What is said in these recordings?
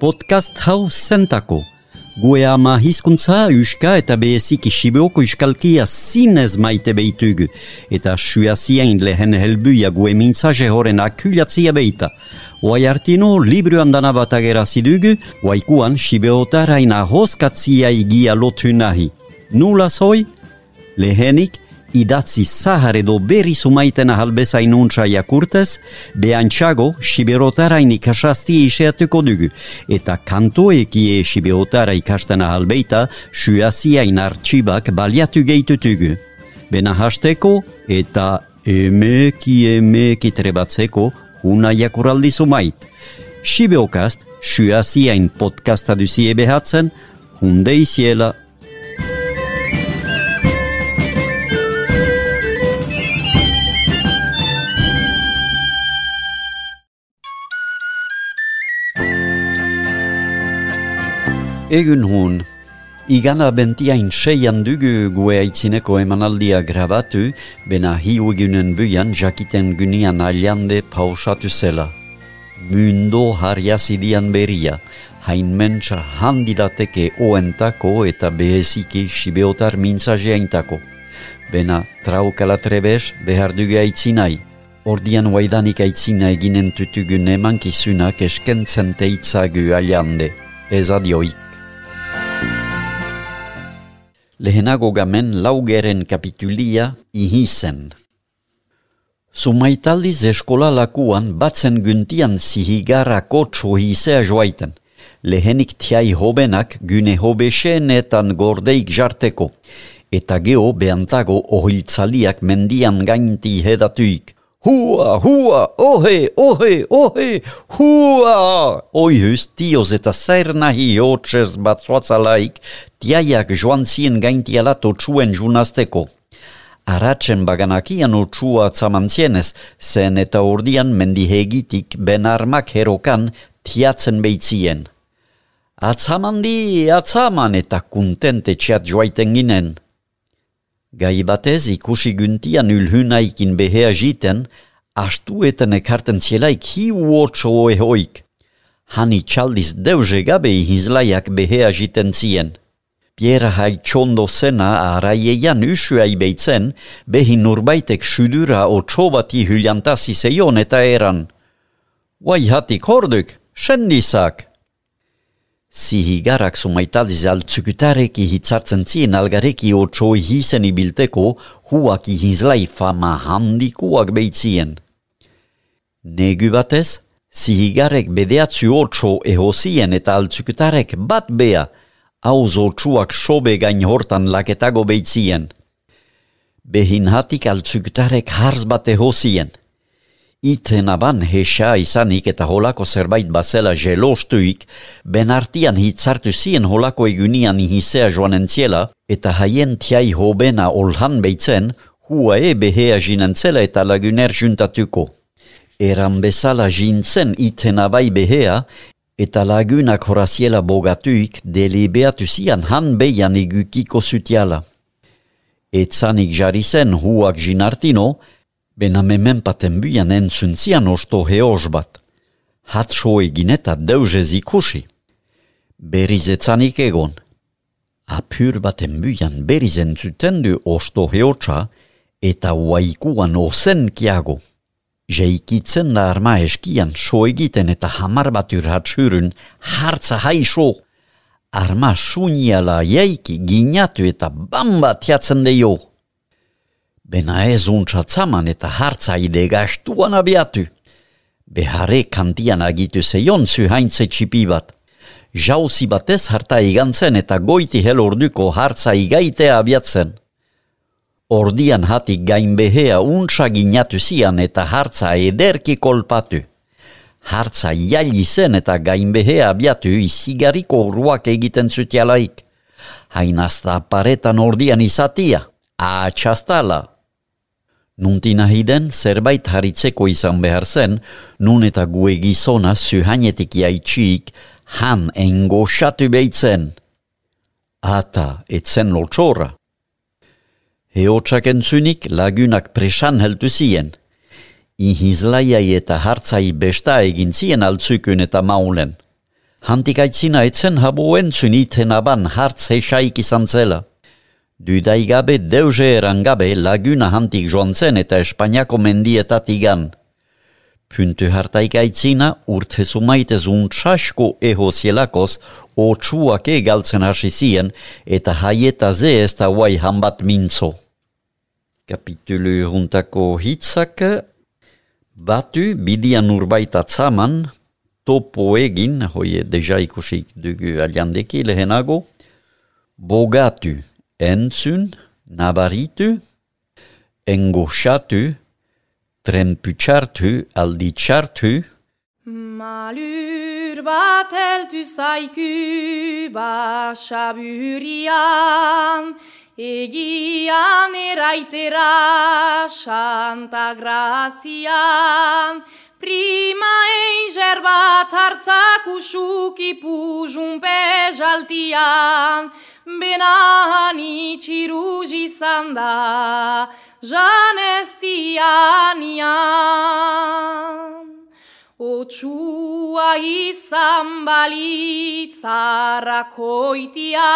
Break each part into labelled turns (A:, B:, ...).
A: Podcast hau zentako. Gue ama hizkuntza, uska eta behezik isibeoko iskalkia zinez maite behitugu. Eta suazien lehen helbuia gue mintzaje horren akulatzia behita. Oai artino, libru andana bat agerazidugu, oaikuan sibeotaraina hoskatzia igia lotu nahi. Nula zoi? Lehenik, idatzi zahar edo berri sumaiten ahalbezain untsa jakurtez, behantxago siberotara inikasazti iseatuko dugu, eta kantoekie siberotara ikasten ahalbeita suazia inartxibak baliatu geitutugu. Bena hasteko eta emeki emeki trebatzeko una jakuraldi sumait. Sibeokast, suaziain podcasta duzie behatzen, hunde Egun hon, igana bentiain seian dugu gue aitzineko emanaldia grabatu, bena hiu egunen buian jakiten gunian aliande pausatu zela. Mundo harriazidian beria, hain mentsa handidateke oentako eta beheziki sibeotar mintzajeaintako. Bena traukala trebes behar dugu aitzinai. Ordian waidanik aitzina eginen tutugun emankizunak eskentzen teitzagu aliande. Ez adioik. Lehenago gamen laugeren kapitulia ihizen. Sumaitaldiz eskola lakuan batzen guntian zihigarra kotso hisea joaiten. Lehenik tiai hobenak gune hobeseenetan gordeik jarteko. Eta geho behantago ohiltzaliak mendian gainti hedatuik. Hua, hua, ohe, ohe, ohe, hua! Oihus, tioz eta zair nahi hotxez bat zoatzalaik, tiaiak joan zien gaintiala txuen junazteko. Aratzen baganakian otxua txamantzienez, zen eta ordian mendihegitik ben armak herokan tiatzen behitzien. Atzamandi, atzaman eta kuntente txat joaiten ginen. Gai batez ikusi guntian ulhunaikin behea jiten, astu eta ekarten zielaik hi uotso oe hoik. Hani txaldiz deuze gabe hizlaiak behea jiten zien. Piera hai zena araiean usua ibeitzen, behin nurbaitek sudura o txobati hyliantasi zeion eta eran. Wai hatik horduk, sendizak! Zihigarak sumaitadiz altzukutareki hitzartzen zien algareki otxoi hisen ibilteko huak ihizlai fama handikuak behitzien. Negu batez, zihigarek bedeatzu otxo ehozien eta altzukutarek bat bea, hauz otxuak sobe gain hortan laketago behitzien. Behin hatik altzukutarek harz bat ehozien. Iten aban hesa izanik eta holako zerbait bazela jelostuik, ben artian hitzartu zien holako egunian ihizea joan entziela, eta haien tiai hobena olhan beitzen, hua e behea jinentzela eta laguner juntatuko. Eran bezala jintzen iten abai behea, eta lagunak horaziela bogatuik delibeatu zian han beian egukiko zutiala. Etzanik jarri zen huak jinartino, Bena memen paten buian entzun zian osto heoz bat. Hatso egin eta deuzez ikusi. Beriz etzanik egon. Apur baten buian beriz entzuten du osto heotza eta waikuan ozen kiago. Jeikitzen da arma eskian so egiten eta hamar bat urhatsurun hartza haiso. Arma suniala jaiki ginatu eta bamba tiatzen deio. Bena ez untxatzaman eta hartza ide gastuan abiatu. Behare kantian agitu zeion zu haintze txipi bat. Jauzi batez harta igantzen eta goiti hel orduko hartza igaitea abiatzen. Ordian hatik gain behea untsa ginatu zian eta hartza ederki kolpatu. Hartza jali zen eta gain behea abiatu izigariko urruak egiten zutialaik. Hainazta paretan ordian izatia, atxastala. Nuntina hiden zerbait haritzeko izan behar zen, nun eta gue gizona zuhainetik jaitxik, han engoxatu behitzen. Ata, etzen lotxora. Heotsak entzunik lagunak presan heltu zien. Ihizlaiai eta hartzai besta egin zien altzukun eta maulen. Hantik aitzina etzen habo entzun iten aban hartz hesaik izan zela. Dudaigabe deuze eran gabe laguna hantik joan zen eta Espainiako mendietat igan. Puntu hartaik aitzina urte sumaitez untsasko eho zielakoz otsuak egaltzen hasi zien eta haieta ze ez da guai hanbat mintzo. Kapitulu juntako hitzak batu bidian urbaita tzaman topo egin, hoie deja ikusik dugu aliandeki lehenago, bogatu, entzun, nabaritu, engoxatu, tremputxartu, alditxartu,
B: Malur bat eltu zaiku basaburian, egian eraitera santa grazian, Prima eiger bat hartzak usuk ipuzun pejaltian, benahan itxiruj izan da, janestianian. Otsua izan balitzarrakoitia,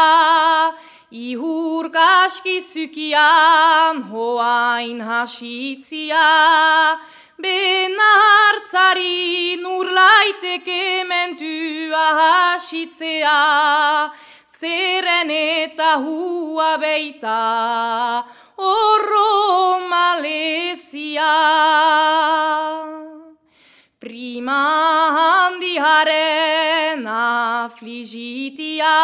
B: ihur kaskizukian hoain hasitzia, Benartzari nur mentua hasitzea, zeren eta hua beita horro malezia. Prima handiharen afligitia,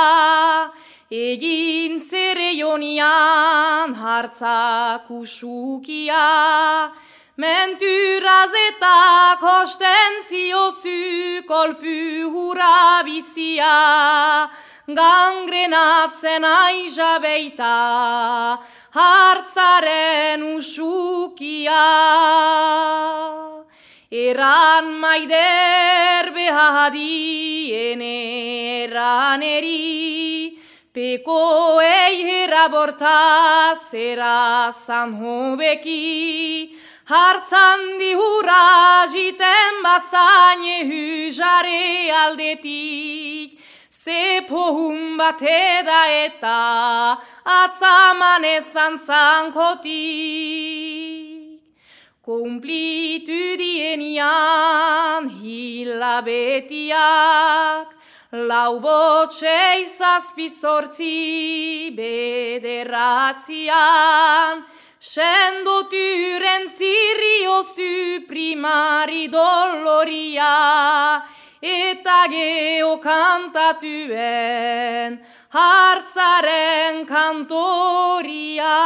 B: egin zereionian hartzak usukia, Menturaz eta kostentzio zu kolpu bizia, gangrenatzen aiza beita, hartzaren usukia. Eran maider behadien eran eri, peko ei heraborta zera hobeki, Hartzan dihura jiten bazaine hujare aldetik, ze pohun bat eda eta atzaman ezan zankotik. Kumplitu dienian hilabetiak, lau botxe izazpizortzi bederatzian, Scendo tyren sirio su primari doloria eta geho kantatuen hartzaren kantoria.